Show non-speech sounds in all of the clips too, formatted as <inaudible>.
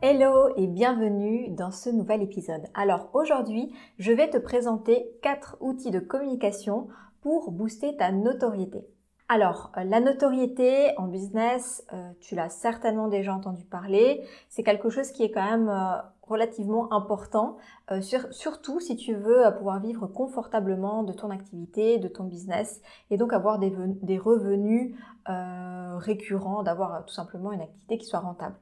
Hello et bienvenue dans ce nouvel épisode. Alors aujourd'hui, je vais te présenter quatre outils de communication pour booster ta notoriété. Alors, euh, la notoriété en business, euh, tu l'as certainement déjà entendu parler. C'est quelque chose qui est quand même euh, relativement important, surtout si tu veux pouvoir vivre confortablement de ton activité, de ton business, et donc avoir des, des revenus récurrents, d'avoir tout simplement une activité qui soit rentable.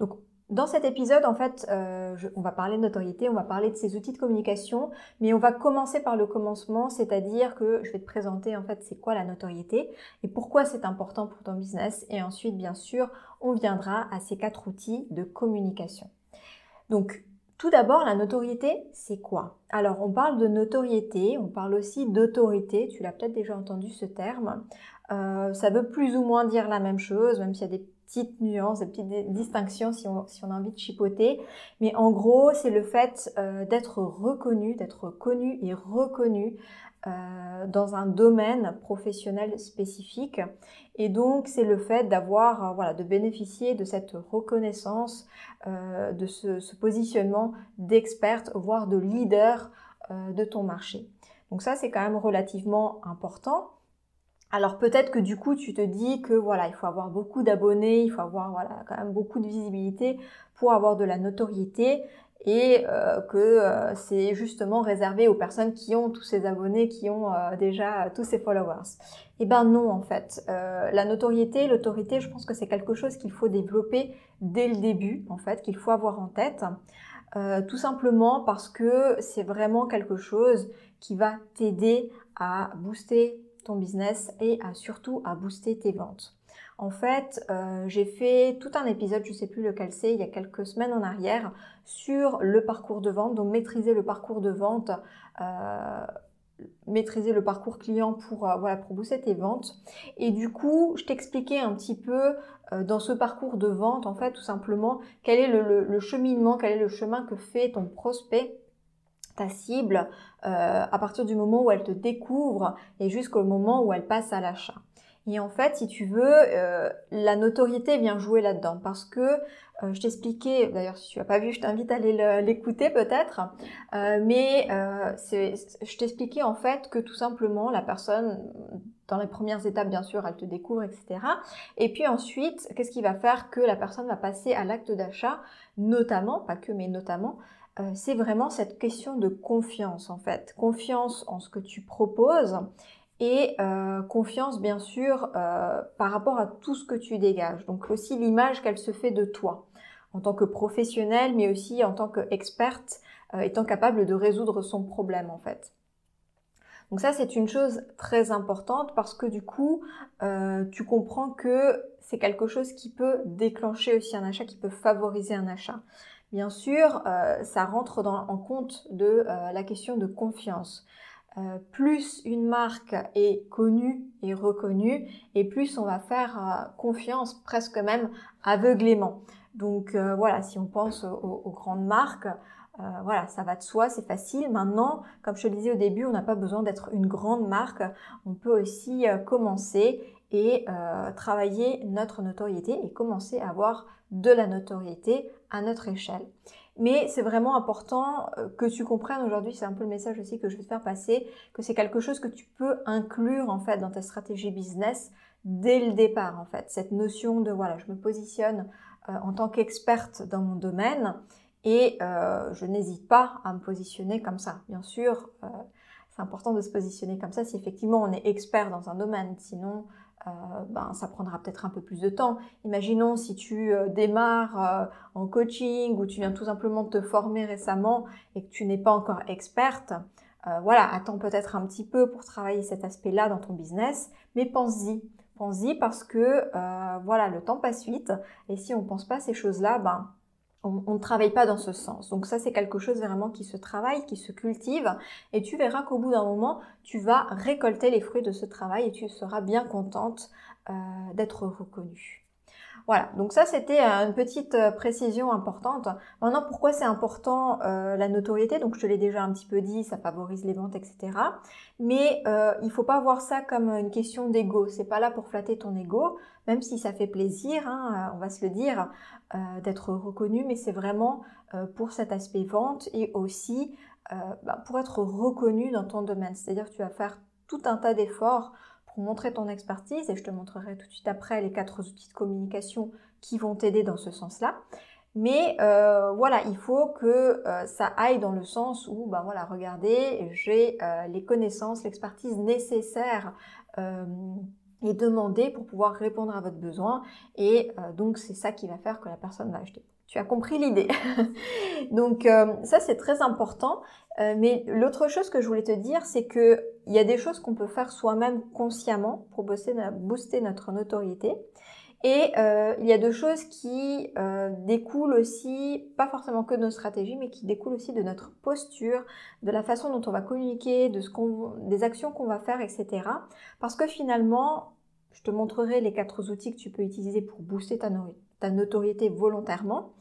Donc, dans cet épisode, en fait, euh, on va parler de notoriété, on va parler de ces outils de communication, mais on va commencer par le commencement, c'est-à-dire que je vais te présenter en fait c'est quoi la notoriété et pourquoi c'est important pour ton business, et ensuite, bien sûr, on viendra à ces quatre outils de communication. Donc, tout d'abord, la notoriété, c'est quoi? Alors, on parle de notoriété, on parle aussi d'autorité, tu l'as peut-être déjà entendu ce terme. Euh, ça veut plus ou moins dire la même chose, même s'il y a des petites nuances, des petites distinctions si on, a envie de chipoter. Mais en gros, c'est le fait euh, d'être reconnu, d'être connu et reconnu euh, dans un domaine professionnel spécifique. Et donc, c'est le fait d'avoir, euh, voilà, de bénéficier de cette reconnaissance, de ce, ce, positionnement d'experte, voire de leader de ton marché. Donc ça, c'est quand même relativement important. Alors peut-être que du coup tu te dis que voilà, il faut avoir beaucoup d'abonnés, il faut avoir voilà, quand même beaucoup de visibilité pour avoir de la notoriété et euh, que euh, c'est justement réservé aux personnes qui ont tous ces abonnés, qui ont euh, déjà tous ces followers. Eh ben non en fait. la notoriété, l'autorité, je pense que c'est quelque chose qu'il faut développer dès le début en fait, qu'il faut avoir en tête. tout simplement parce que c'est vraiment quelque chose qui va t'aider à booster ton business et surtout à booster tes ventes. En fait, euh, j'ai fait tout un épisode, je ne sais plus lequel c'est, il y a quelques semaines en arrière, sur le parcours de vente, donc maîtriser le parcours de vente, euh, maîtriser le parcours client pour, euh, voilà, pour booster tes ventes. Et du coup, je t'expliquais un petit peu dans ce parcours de vente, en fait, tout simplement, quel est le cheminement, quel est le chemin que fait ton prospect ta cible euh, à partir du moment où elle te découvre et jusqu'au moment où elle passe à l'achat. Et en fait, si tu veux, euh, la notoriété vient jouer là-dedans parce que euh, je t'expliquais, d'ailleurs si tu n'as pas vu, je t'invite à aller l'écouter peut-être, mais je t'expliquais en fait que tout simplement la personne, dans les premières étapes bien sûr, elle te découvre, etc. Et puis ensuite, qu'est-ce qui va faire que la personne va passer à l'acte d'achat, notamment, pas que, mais notamment, euh, c'est vraiment cette question de confiance en fait. Confiance en ce que tu proposes et euh, confiance bien sûr euh, par rapport à tout ce que tu dégages. Donc aussi l'image qu'elle se fait de toi en tant que professionnelle mais aussi en tant qu'experte étant capable de résoudre son problème en fait. Donc ça c'est une chose très importante parce que du coup tu comprends que c'est quelque chose qui peut déclencher aussi un achat, qui peut favoriser un achat. Bien sûr, euh, ça rentre en compte de euh, la question de confiance. Euh, plus une marque est connue et reconnue, et plus on va faire confiance presque même aveuglément. Donc voilà, si on pense aux, grandes marques, voilà, ça va de soi, c'est facile. Maintenant, comme je le disais au début, on n'a pas besoin d'être une grande marque. On peut aussi commencer et travailler notre notoriété et commencer à avoir de la notoriété à notre échelle. Mais c'est vraiment important euh, que tu comprennes aujourd'hui, c'est un peu le message aussi que je veux te faire passer, que c'est quelque chose que tu peux inclure en fait dans ta stratégie business dès le départ en fait. Cette notion de voilà, je me positionne euh, en tant qu'experte dans mon domaine et euh, je n'hésite pas à me positionner comme ça. Bien sûr, c'est important de se positionner comme ça si effectivement on est expert dans un domaine. Sinon, euh, ben, ça prendra peut-être un peu plus de temps. Imaginons si tu euh, démarres euh, en coaching ou tu viens tout simplement te former récemment et que tu n'es pas encore experte. voilà, attends peut-être un petit peu pour travailler cet aspect-là dans ton business, mais pense-y. Pense-y parce que voilà, le temps passe vite et si on ne pense pas à ces choses-là, ben on, ne travaille pas dans ce sens. Donc ça, c'est quelque chose vraiment qui se travaille, qui se cultive, et tu verras qu'au bout d'un moment, tu vas récolter les fruits de ce travail et tu seras bien contente euh, d'être reconnue. Voilà, donc ça c'était euh, une petite euh, précision importante. Maintenant, pourquoi c'est important euh, la notoriété? Donc je te l'ai déjà un petit peu dit, ça favorise les ventes, etc. Mais euh, il faut pas voir ça comme une question d'ego. C'est pas là pour flatter ton ego, même si ça fait plaisir, hein, on va se le dire, d'être reconnu, mais c'est vraiment pour cet aspect vente et aussi bah, pour être reconnu dans ton domaine. C'est-à-dire que tu vas faire tout un tas d'efforts montrer ton expertise et je te montrerai tout de suite après les quatre outils de communication qui vont t'aider dans ce sens-là. Mais euh, voilà, il faut que euh, ça aille dans le sens où, ben voilà, regardez, j'ai euh, les connaissances, l'expertise nécessaire et demandée pour pouvoir répondre à votre besoin. Et donc, c'est ça qui va faire que la personne va acheter. Tu as compris l'idée. <laughs> Donc euh, ça c'est très important. Euh, mais l'autre chose que je voulais te dire, c'est que il y a des choses qu'on peut faire soi-même consciemment pour booster, notre notoriété. Et euh, il y a deux choses qui découlent aussi, pas forcément que de nos stratégies, mais qui découlent aussi de notre posture, de la façon dont on va communiquer, de ce qu'on, des actions qu'on va faire, etc. Parce que finalement, je te montrerai les quatre outils que tu peux utiliser pour booster ta, notoriété volontairement.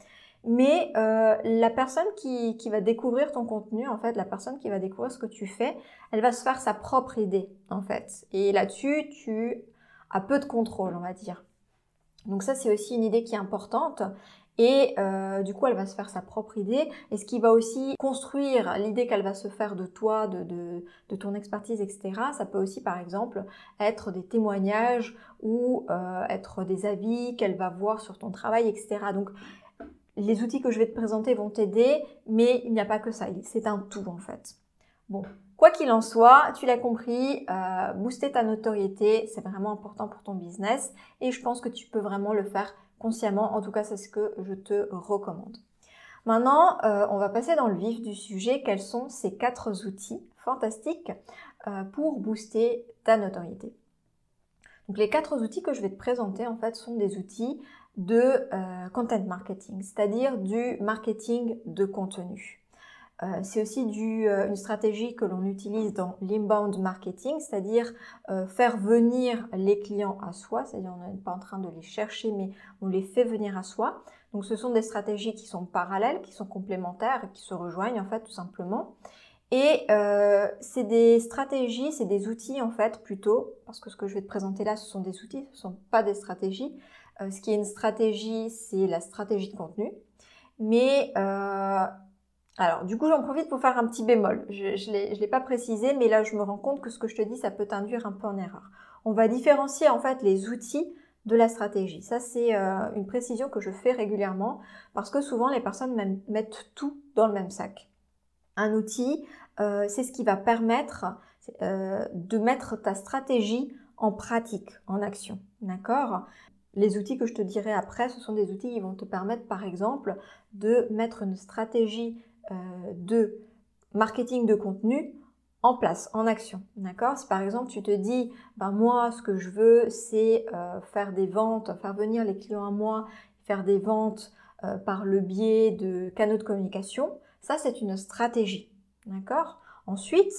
Mais euh, la personne qui, qui, va découvrir ton contenu, en fait, la personne qui va découvrir ce que tu fais, elle va se faire sa propre idée, en fait. Et là-dessus, tu as peu de contrôle, on va dire. Donc ça, c'est aussi une idée qui est importante. Et euh, du coup, elle va se faire sa propre idée. Et ce qui va aussi construire l'idée qu'elle va se faire de toi, de, de, de, ton expertise, etc. Ça peut aussi, par exemple, être des témoignages ou euh, être des avis qu'elle va voir sur ton travail, etc. Donc, les outils que je vais te présenter vont t'aider, mais il n'y a pas que ça. C'est un tout, en fait. Bon, Quoi qu'il en soit, tu l'as compris, euh, booster ta notoriété, c'est vraiment important pour ton business et je pense que tu peux vraiment le faire consciemment. En tout cas, c'est ce que je te recommande. Maintenant, euh, on va passer dans le vif du sujet. Quels sont ces quatre outils fantastiques euh, pour booster ta notoriété? Donc, les quatre outils que je vais te présenter, en fait, sont des outils de euh, content marketing, c'est-à-dire du marketing de contenu. Euh, c'est aussi euh, une stratégie que l'on utilise dans l'inbound marketing, c'est-à-dire euh, faire venir les clients à soi, c'est-à-dire on n'est pas en train de les chercher, mais on les fait venir à soi. Donc ce sont des stratégies qui sont parallèles, qui sont complémentaires, qui se rejoignent en fait tout simplement. Et c'est des stratégies, c'est des outils en fait plutôt, parce que ce que je vais te présenter là, ce sont des outils, ce ne sont pas des stratégies. ce qui est une stratégie, c'est la stratégie de contenu. Alors, du coup, j'en profite pour faire un petit bémol. Je ne l'ai pas précisé, mais là, je me rends compte que ce que je te dis, ça peut t'induire un peu en erreur. On va différencier en fait les outils de la stratégie. Ça, c'est euh, une précision que je fais régulièrement parce que souvent, les personnes mettent tout dans le même sac. Un outil, euh, c'est ce qui va permettre euh, de mettre ta stratégie en pratique, en action. D'accord? Les outils que je te dirai après, ce sont des outils qui vont te permettre, par exemple, de mettre une stratégie de marketing de contenu en place, en action. D'accord? Si par exemple tu te dis, ben moi ce que je veux c'est euh, faire des ventes, faire venir les clients à moi, faire des ventes euh, par le biais de canaux de communication, ça c'est une stratégie. D'accord? Ensuite,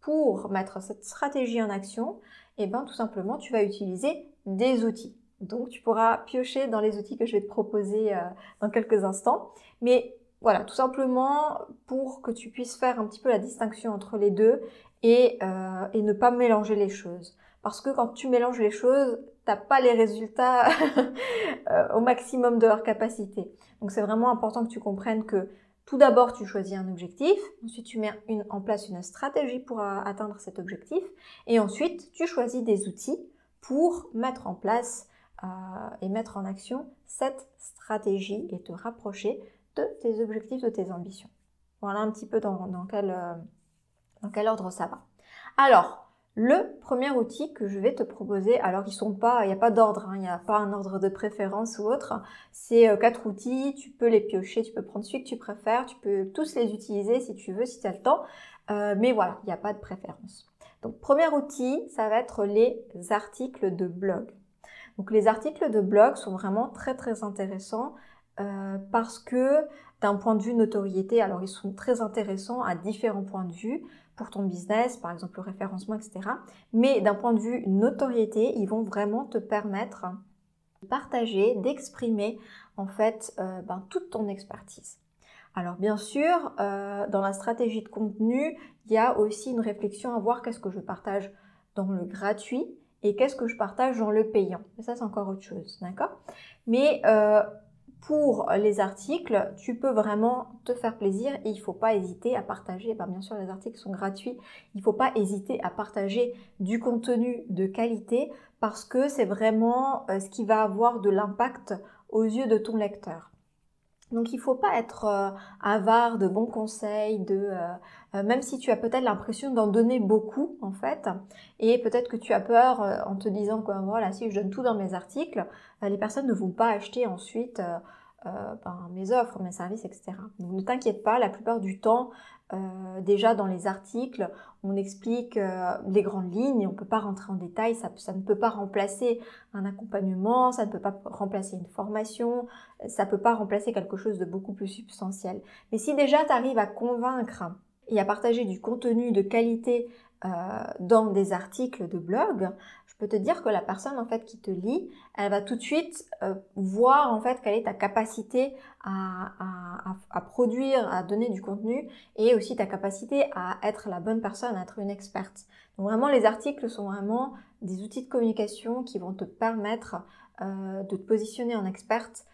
pour mettre cette stratégie en action, eh ben tout simplement tu vas utiliser des outils. Donc tu pourras piocher dans les outils que je vais te proposer dans quelques instants. Mais voilà, tout simplement pour que tu puisses faire un petit peu la distinction entre les deux et, euh, et ne pas mélanger les choses. Parce que quand tu mélanges les choses, t'as pas les résultats <laughs> euh, au maximum de leur capacité. Donc c'est vraiment important que tu comprennes que tout d'abord tu choisis un objectif, ensuite tu mets une, en place une stratégie pour euh, atteindre cet objectif, et ensuite tu choisis des outils pour mettre en place et mettre en action cette stratégie et te rapprocher de tes objectifs, de tes ambitions. Voilà un petit peu dans, quel, euh, dans quel ordre ça va. Alors, le premier outil que je vais te proposer, alors ils sont pas, il n'y a pas d'ordre, hein, il n'y a pas un ordre de préférence ou autre. C'est euh, quatre outils, tu peux les piocher, tu peux prendre celui que tu préfères, tu peux tous les utiliser si tu veux, si tu as le temps. Euh, mais voilà, il n'y a pas de préférence. Donc premier outil, ça va être les articles de blog. Donc les articles de blog sont vraiment très très intéressants parce que d'un point de vue notoriété, alors ils sont très intéressants à différents points de vue pour ton business, par exemple le référencement, etc. Mais d'un point de vue notoriété, ils vont vraiment te permettre de partager, d'exprimer en fait euh, ben, toute ton expertise. Alors bien sûr, euh, dans la stratégie de contenu, il y a aussi une réflexion à voir qu'est-ce que je partage dans le gratuit et qu'est-ce que je partage dans le payant. Mais ça, c'est encore autre chose, d'accord? Mais euh, pour les articles, tu peux vraiment te faire plaisir et il ne faut pas hésiter à partager. Ben, bien sûr, les articles sont gratuits. Il ne faut pas hésiter à partager du contenu de qualité parce que c'est vraiment euh, ce qui va avoir de l'impact aux yeux de ton lecteur. Donc il ne faut pas être euh, avare de bons conseils, de euh, même si tu as peut-être l'impression d'en donner beaucoup en fait, et peut-être que tu as peur en te disant que voilà si je donne tout dans mes articles, les personnes ne vont pas acheter ensuite euh, ben, mes offres, mes services, etc. Donc ne t'inquiète pas, la plupart du temps, euh, déjà dans les articles, on explique euh, les grandes lignes on ne peut pas rentrer en détail, ça, ça, ne peut pas remplacer un accompagnement, ça ne peut pas remplacer une formation, ça ne peut pas remplacer quelque chose de beaucoup plus substantiel. Mais si déjà tu arrives à convaincre et à partager du contenu de qualité euh, dans des articles de blog, je peux te dire que la personne en fait qui te lit, elle va tout de suite euh, voir en fait quelle est ta capacité à, produire, à donner du contenu et aussi ta capacité à être la bonne personne, à être une experte. Donc vraiment les articles sont vraiment des outils de communication qui vont te permettre euh, de te positionner en experte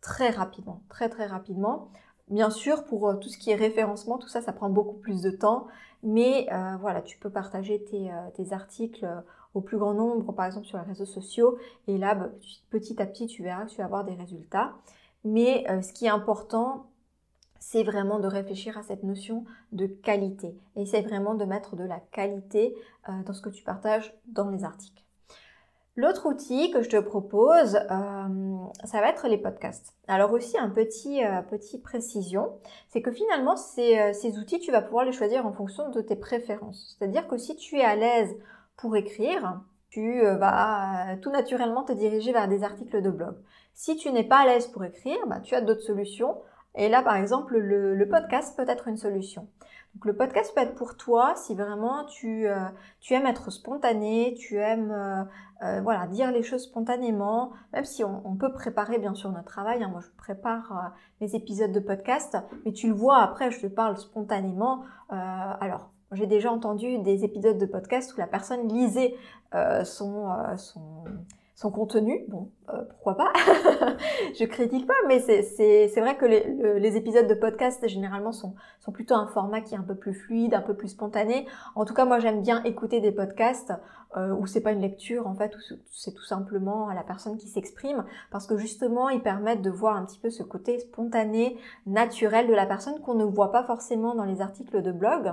très rapidement, très très rapidement. Bien sûr, pour tout ce qui est référencement, tout ça, ça prend beaucoup plus de temps. Mais euh, voilà, tu peux partager tes, euh, articles au plus grand nombre, par exemple sur les réseaux sociaux. Et là, bah, petit à petit, tu verras que tu vas avoir des résultats. Mais ce qui est important, c'est vraiment de réfléchir à cette notion de qualité. Essaye vraiment de mettre de la qualité dans ce que tu partages dans les articles. L'autre outil que je te propose, euh, ça va être les podcasts. Alors aussi un petit euh, précision, c'est que finalement ces, euh, ces, outils, tu vas pouvoir les choisir en fonction de tes préférences. C'est-à-dire que si tu es à l'aise pour écrire, tu vas tout naturellement te diriger vers des articles de blog. Si tu n'es pas à l'aise pour écrire, bah, tu as d'autres solutions. Et là, par exemple, le, le podcast peut être une solution. Donc le podcast peut être pour toi si vraiment tu, euh, tu aimes être spontané, tu aimes euh, euh, voilà dire les choses spontanément, même si on, peut préparer bien sûr notre travail. Hein. moi je prépare mes épisodes de podcast, mais tu le vois après je te parle spontanément. alors j'ai déjà entendu des épisodes de podcast où la personne lisait son, son son contenu. Bon, euh, pourquoi pas? <laughs> Je critique pas, mais c'est vrai que les, épisodes de podcast généralement sont, plutôt un format qui est un peu plus fluide, un peu plus spontané. En tout cas, moi j'aime bien écouter des podcasts euh, où c'est pas une lecture en fait, où c'est tout simplement la personne qui s'exprime, parce que justement ils permettent de voir un petit peu ce côté spontané, naturel de la personne qu'on ne voit pas forcément dans les articles de blog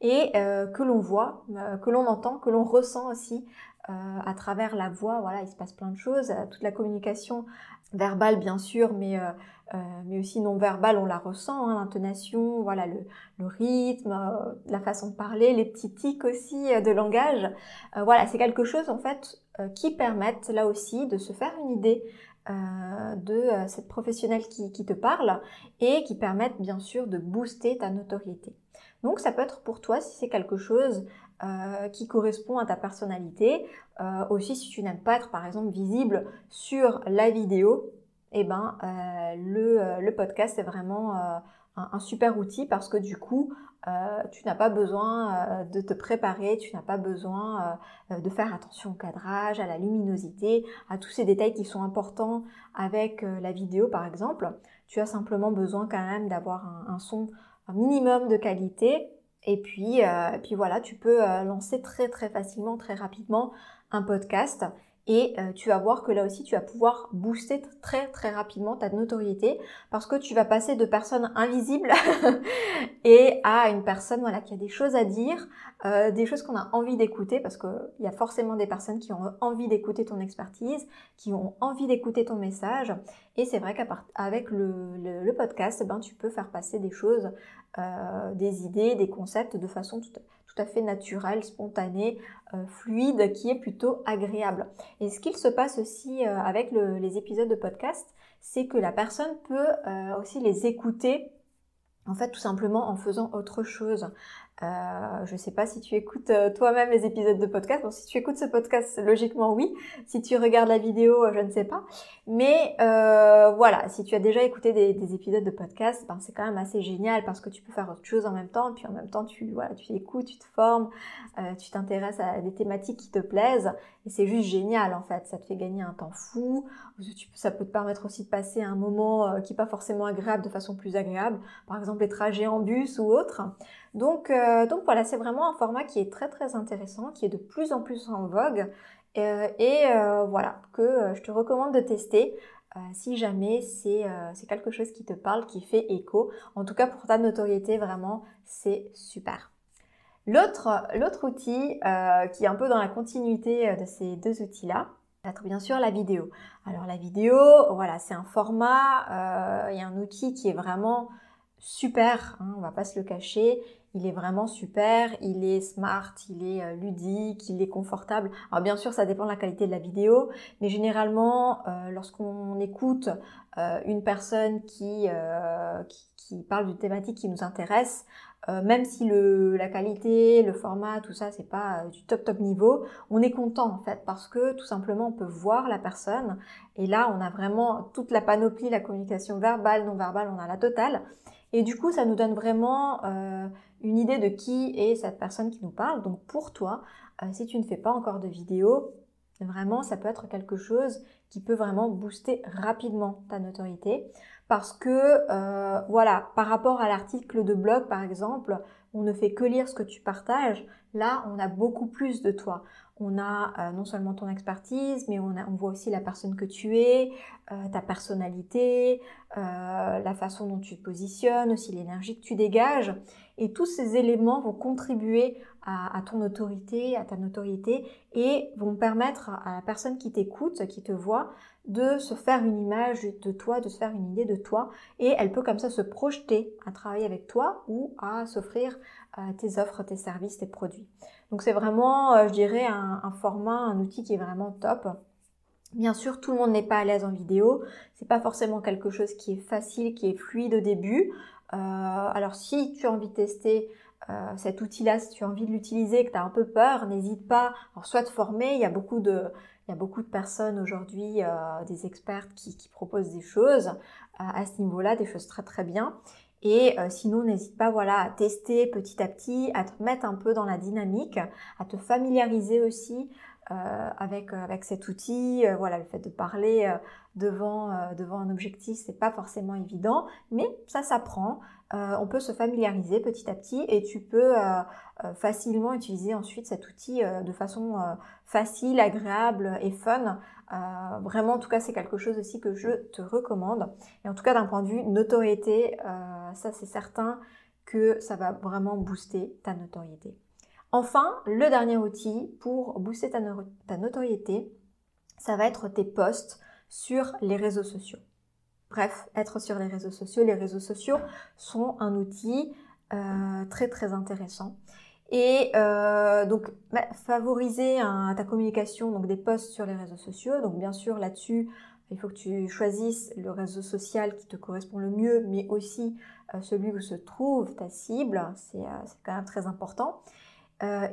et euh, que l'on voit, que l'on entend, que l'on ressent aussi euh, à travers la voix, voilà, il se passe plein de choses. Euh, toute la communication verbale, bien sûr, mais, euh, mais aussi non verbale, on la ressent, hein, l'intonation, voilà, le, le rythme, la façon de parler, les petits tics aussi de langage. voilà, c'est quelque chose en fait qui permettent là aussi de se faire une idée de cette professionnelle qui, qui, te parle et qui permettent bien sûr de booster ta notoriété. Donc ça peut être pour toi si c'est quelque chose euh, qui correspond à ta personnalité. Euh, aussi, si tu n'aimes pas être, par exemple, visible sur la vidéo, eh ben, euh, le, le, podcast est vraiment un, un, super outil parce que du coup, tu n'as pas besoin de te préparer, tu n'as pas besoin de faire attention au cadrage, à la luminosité, à tous ces détails qui sont importants avec la vidéo, par exemple. Tu as simplement besoin quand même d'avoir un, un son un minimum de qualité et puis, euh, puis voilà, tu peux euh, lancer très très facilement, très rapidement un podcast et euh, tu vas voir que là aussi, tu vas pouvoir booster très très rapidement ta notoriété parce que tu vas passer de personne invisible <laughs> et à une personne voilà, qui a des choses à dire, euh, des choses qu'on a envie d'écouter parce qu'il y a forcément des personnes qui ont envie d'écouter ton expertise, qui ont envie d'écouter ton message. Et c'est vrai qu'avec le, podcast, ben, tu peux faire passer des choses, euh, des idées, des concepts de façon tout, tout à fait naturel, spontané, fluide, qui est plutôt agréable. Et ce qu'il se passe aussi avec les épisodes de podcast, c'est que la personne peut aussi les écouter en fait, tout simplement en faisant autre chose. Euh, je ne sais pas si tu écoutes euh, toi-même les épisodes de podcast. Bon, si tu écoutes ce podcast, logiquement oui. Si tu regardes la vidéo, euh, je ne sais pas. Mais voilà, si tu as déjà écouté des, des épisodes de podcast, ben, c'est quand même assez génial parce que tu peux faire autre chose en même temps. Et puis en même temps, tu voilà, tu écoutes, tu te formes, tu t'intéresses à des thématiques qui te plaisent. Et c'est juste génial en fait. Ça te fait gagner un temps fou. ça peut te permettre aussi de passer un moment qui n'est pas forcément agréable de façon plus agréable. Par exemple, les trajets en bus ou autre. Donc, euh, donc voilà, c'est vraiment un format qui est très très intéressant, qui est de plus en plus en vogue euh, et euh, voilà, que je te recommande de tester si jamais c'est quelque chose qui te parle, qui fait écho. En tout cas, pour ta notoriété, vraiment, c'est super. L'autre outil qui est un peu dans la continuité de ces deux outils-là, être bien sûr la vidéo. Alors la vidéo, voilà, c'est un format et un outil qui est vraiment super, hein, on va pas se le cacher. Il est vraiment super, il est smart, il est euh, ludique, il est confortable. Alors bien sûr, ça dépend de la qualité de la vidéo, mais généralement, euh, lorsqu'on écoute euh, une personne qui, qui, parle d'une thématique qui nous intéresse, même si le, la qualité, le format, tout ça, c'est pas du top top niveau, on est content en fait parce que tout simplement on peut voir la personne et là on a vraiment toute la panoplie, la communication verbale, non verbale, on a la totale. Et du coup, ça nous donne vraiment une idée de qui est cette personne qui nous parle. Donc pour toi, euh, si tu ne fais pas encore de vidéo, vraiment, ça peut être quelque chose qui peut vraiment booster rapidement ta notoriété. Parce que, euh, voilà, par rapport à l'article de blog, par exemple, on ne fait que lire ce que tu partages. Là, on a beaucoup plus de toi on a euh, non seulement ton expertise, mais on, voit aussi la personne que tu es, euh, ta personnalité, euh, la façon dont tu te positionnes, aussi l'énergie que tu dégages. Et tous ces éléments vont contribuer à, ton autorité, à ta notoriété, et vont permettre à la personne qui t'écoute, qui te voit, de se faire une image de toi, de se faire une idée de toi, et elle peut comme ça se projeter à travailler avec toi ou à s'offrir tes offres, tes services, tes produits. Donc c'est vraiment, euh, je dirais, un, format, un outil qui est vraiment top. Bien sûr, tout le monde n'est pas à l'aise en vidéo. C'est pas forcément quelque chose qui est facile, qui est fluide au début. Euh, alors si tu as envie de tester euh, cet outil-là, si tu as envie de l'utiliser, que tu as un peu peur, n'hésite pas. Soit te former, il y a beaucoup de, il y a beaucoup de personnes aujourd'hui, des experts qui, qui, proposent des choses à ce niveau-là, des choses très très bien. Et euh, sinon, n'hésite pas voilà, à tester petit à petit, à te mettre un peu dans la dynamique, à te familiariser aussi euh, avec, euh, avec cet outil. voilà, le fait de parler devant, devant un objectif, c'est pas forcément évident, mais ça s'apprend. on peut se familiariser petit à petit et tu peux facilement utiliser ensuite cet outil de façon facile, agréable et fun euh, vraiment, en tout cas, c'est quelque chose aussi que je te recommande. Et en tout cas, d'un point de vue notoriété, euh, ça c'est certain que ça va vraiment booster ta notoriété. Enfin, le dernier outil pour booster ta, notoriété, ça va être tes posts sur les réseaux sociaux. Bref, être sur les réseaux sociaux. Les réseaux sociaux sont un outil euh, très très intéressant. Et euh, donc bah, favoriser ta communication, donc des posts sur les réseaux sociaux. Donc bien sûr là-dessus, il faut que tu choisisses le réseau social qui te correspond le mieux, mais aussi euh, celui où se trouve ta cible. C'est euh, quand même très important.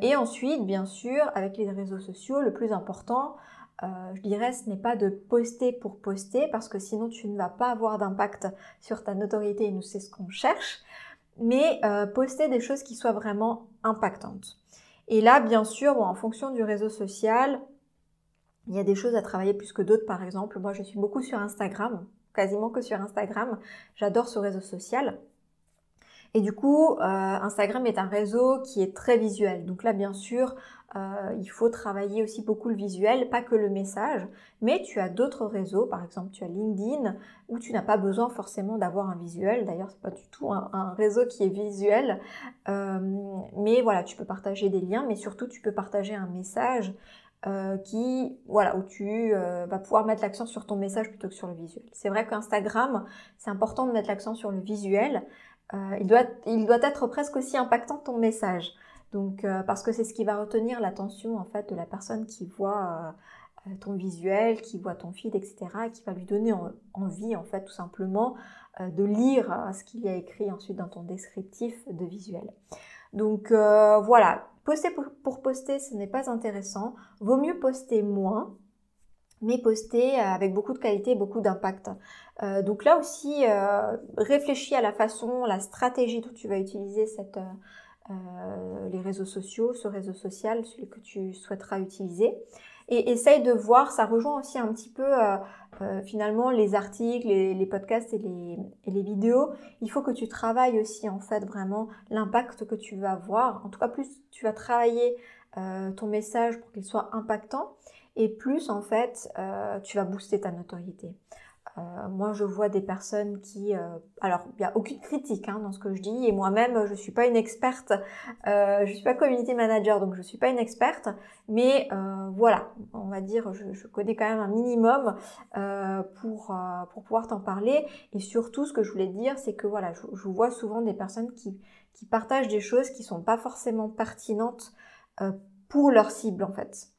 et ensuite, bien sûr, avec les réseaux sociaux, le plus important, je dirais, ce n'est pas de poster pour poster, parce que sinon tu ne vas pas avoir d'impact sur ta notoriété et nous c'est ce qu'on cherche mais euh, poster des choses qui soient vraiment impactantes. Et là, bien sûr, en fonction du réseau social, il y a des choses à travailler plus que d'autres. Par exemple, moi, je suis beaucoup sur Instagram, quasiment que sur Instagram. J'adore ce réseau social. Et du coup, euh, Instagram est un réseau qui est très visuel. Donc là, bien sûr, euh, il faut travailler aussi beaucoup le visuel, pas que le message, mais tu as d'autres réseaux, par exemple tu as LinkedIn, où tu n'as pas besoin forcément d'avoir un visuel, d'ailleurs c'est pas du tout un, réseau qui est visuel, euh, mais voilà, tu peux partager des liens, mais surtout tu peux partager un message qui, voilà, où tu vas pouvoir mettre l'accent sur ton message plutôt que sur le visuel. C'est vrai qu'Instagram, c'est important de mettre l'accent sur le visuel, il, doit, il doit être presque aussi impactant ton message. Donc, parce que c'est ce qui va retenir l'attention en fait de la personne qui voit ton visuel, qui voit ton feed, etc., et qui va lui donner envie, en fait, tout simplement, de lire ce qu'il y a écrit ensuite dans ton descriptif de visuel. Donc voilà, poster pour poster, ce n'est pas intéressant. Vaut mieux poster moins, mais poster euh, avec beaucoup de qualité, beaucoup d'impact. Euh, donc là aussi, euh, réfléchis à la façon, la stratégie dont tu vas utiliser les réseaux sociaux, ce réseau social, celui que tu souhaiteras utiliser. Et essaye de voir, ça rejoint aussi un petit peu finalement les articles, les, podcasts et les, et les, vidéos. Il faut que tu travailles aussi en fait vraiment l'impact que tu vas avoir. En tout cas, plus tu vas travailler ton message pour qu'il soit impactant, et plus en fait euh, tu vas booster ta notoriété. Euh, moi, je vois des personnes qui, euh, alors il n'y a aucune critique hein, dans ce que je dis, et moi-même, je ne suis pas une experte, je ne suis pas community manager, donc je ne suis pas une experte, mais voilà, on va dire, je, connais quand même un minimum pour pour pouvoir t'en parler, et surtout, ce que je voulais dire, c'est que voilà, je, je, vois souvent des personnes qui qui partagent des choses qui sont pas forcément pertinentes pour leur cible en fait.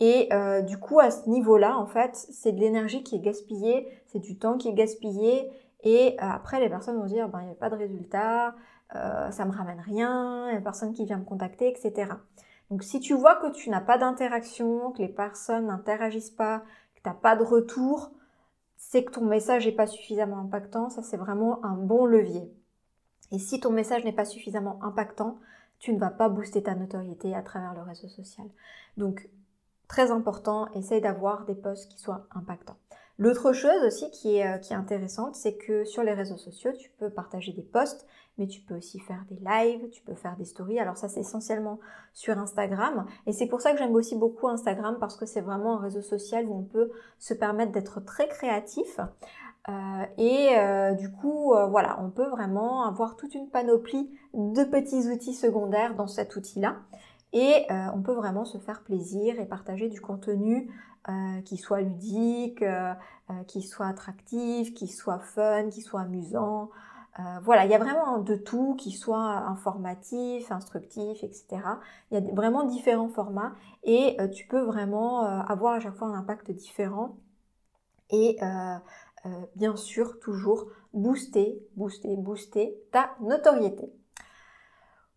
Et euh, du coup, à ce niveau-là, en fait, c'est de l'énergie qui est gaspillée, c'est du temps qui est gaspillé. Et euh, après, les personnes vont dire, ben, il n'y a pas de résultat, euh, ça me ramène rien, il n'y a personne qui vient me contacter, etc. Donc, si tu vois que tu n'as pas d'interaction, que les personnes n'interagissent pas, que tu n'as pas de retour, c'est que ton message n'est pas suffisamment impactant. Ça, c'est vraiment un bon levier. Et si ton message n'est pas suffisamment impactant, tu ne vas pas booster ta notoriété à travers le réseau social. Donc, Très important, essaye d'avoir des posts qui soient impactants. L'autre chose aussi qui est, euh, qui est intéressante, c'est que sur les réseaux sociaux, tu peux partager des posts, mais tu peux aussi faire des lives, tu peux faire des stories. Alors ça, c'est essentiellement sur Instagram. Et c'est pour ça que j'aime aussi beaucoup Instagram, parce que c'est vraiment un réseau social où on peut se permettre d'être très créatif. Euh, et euh, du coup, voilà, on peut vraiment avoir toute une panoplie de petits outils secondaires dans cet outil-là. Et euh, on peut vraiment se faire plaisir et partager du contenu euh, qui soit ludique, euh, qui soit attractif, qui soit fun, qui soit amusant. voilà, il y a vraiment de tout, qui soit informatif, instructif, etc. Il y a vraiment différents formats et tu peux vraiment avoir à chaque fois un impact différent bien sûr toujours booster, booster, booster ta notoriété.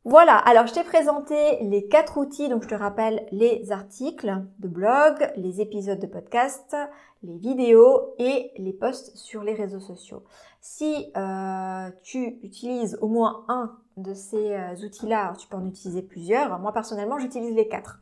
Voilà, alors je t'ai présenté les quatre outils, donc je te rappelle les articles de blog, les épisodes de podcast, les vidéos et les posts sur les réseaux sociaux. Si euh, tu utilises au moins un de ces euh, outils-là, tu peux en utiliser plusieurs. Moi personnellement, j'utilise les quatre.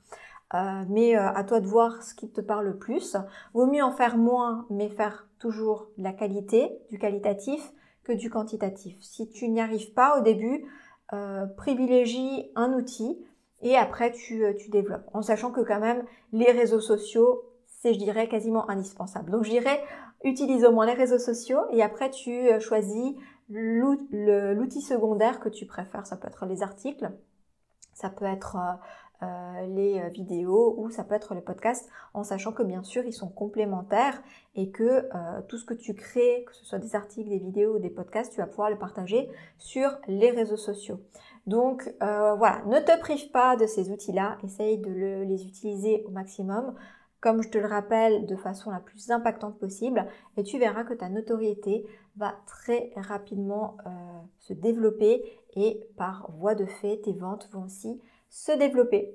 Euh, mais à toi de voir ce qui te parle le plus. Vaut mieux en faire moins, mais faire toujours la qualité, du qualitatif, que du quantitatif. Si tu n'y arrives pas au début, euh, privilégie un outil et après tu, euh, tu développes. En sachant que quand même les réseaux sociaux, c'est je dirais quasiment indispensable. Donc je dirais utilise au moins les réseaux sociaux et après tu euh, choisis l'outil secondaire que tu préfères. Ça peut être les articles, ça peut être euh, les euh, vidéos ou ça peut être les podcasts en sachant que bien sûr ils sont complémentaires et que euh, tout ce que tu crées, que ce soit des articles, des vidéos ou des podcasts, tu vas pouvoir le partager sur les réseaux sociaux. Donc voilà, ne te prive pas de ces outils-là, essaye de les utiliser au maximum. Comme je te le rappelle, de façon la plus impactante possible, et tu verras que ta notoriété va très rapidement se développer et par voie de fait, tes ventes vont aussi se développer.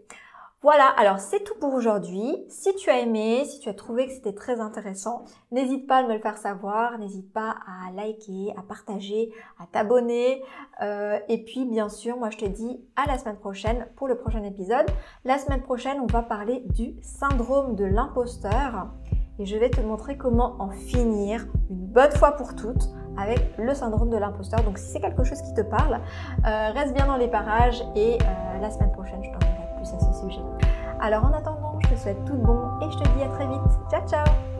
Voilà, alors c'est tout pour aujourd'hui. Si tu as aimé, si tu as trouvé que c'était très intéressant, n'hésite pas à me le faire savoir, n'hésite pas à liker, à partager, à t'abonner. Euh, et puis bien sûr, moi je te dis à la semaine prochaine pour le prochain épisode. La semaine prochaine, on va parler du syndrome de l'imposteur et je vais te montrer comment en finir une bonne fois pour toutes avec le syndrome de l'imposteur. Donc si c'est quelque chose qui te parle, euh, reste bien dans les parages et euh, la semaine prochaine, je dirai plus à ce sujet. Alors en attendant, je te souhaite tout bon et je te dis à très vite. Ciao ciao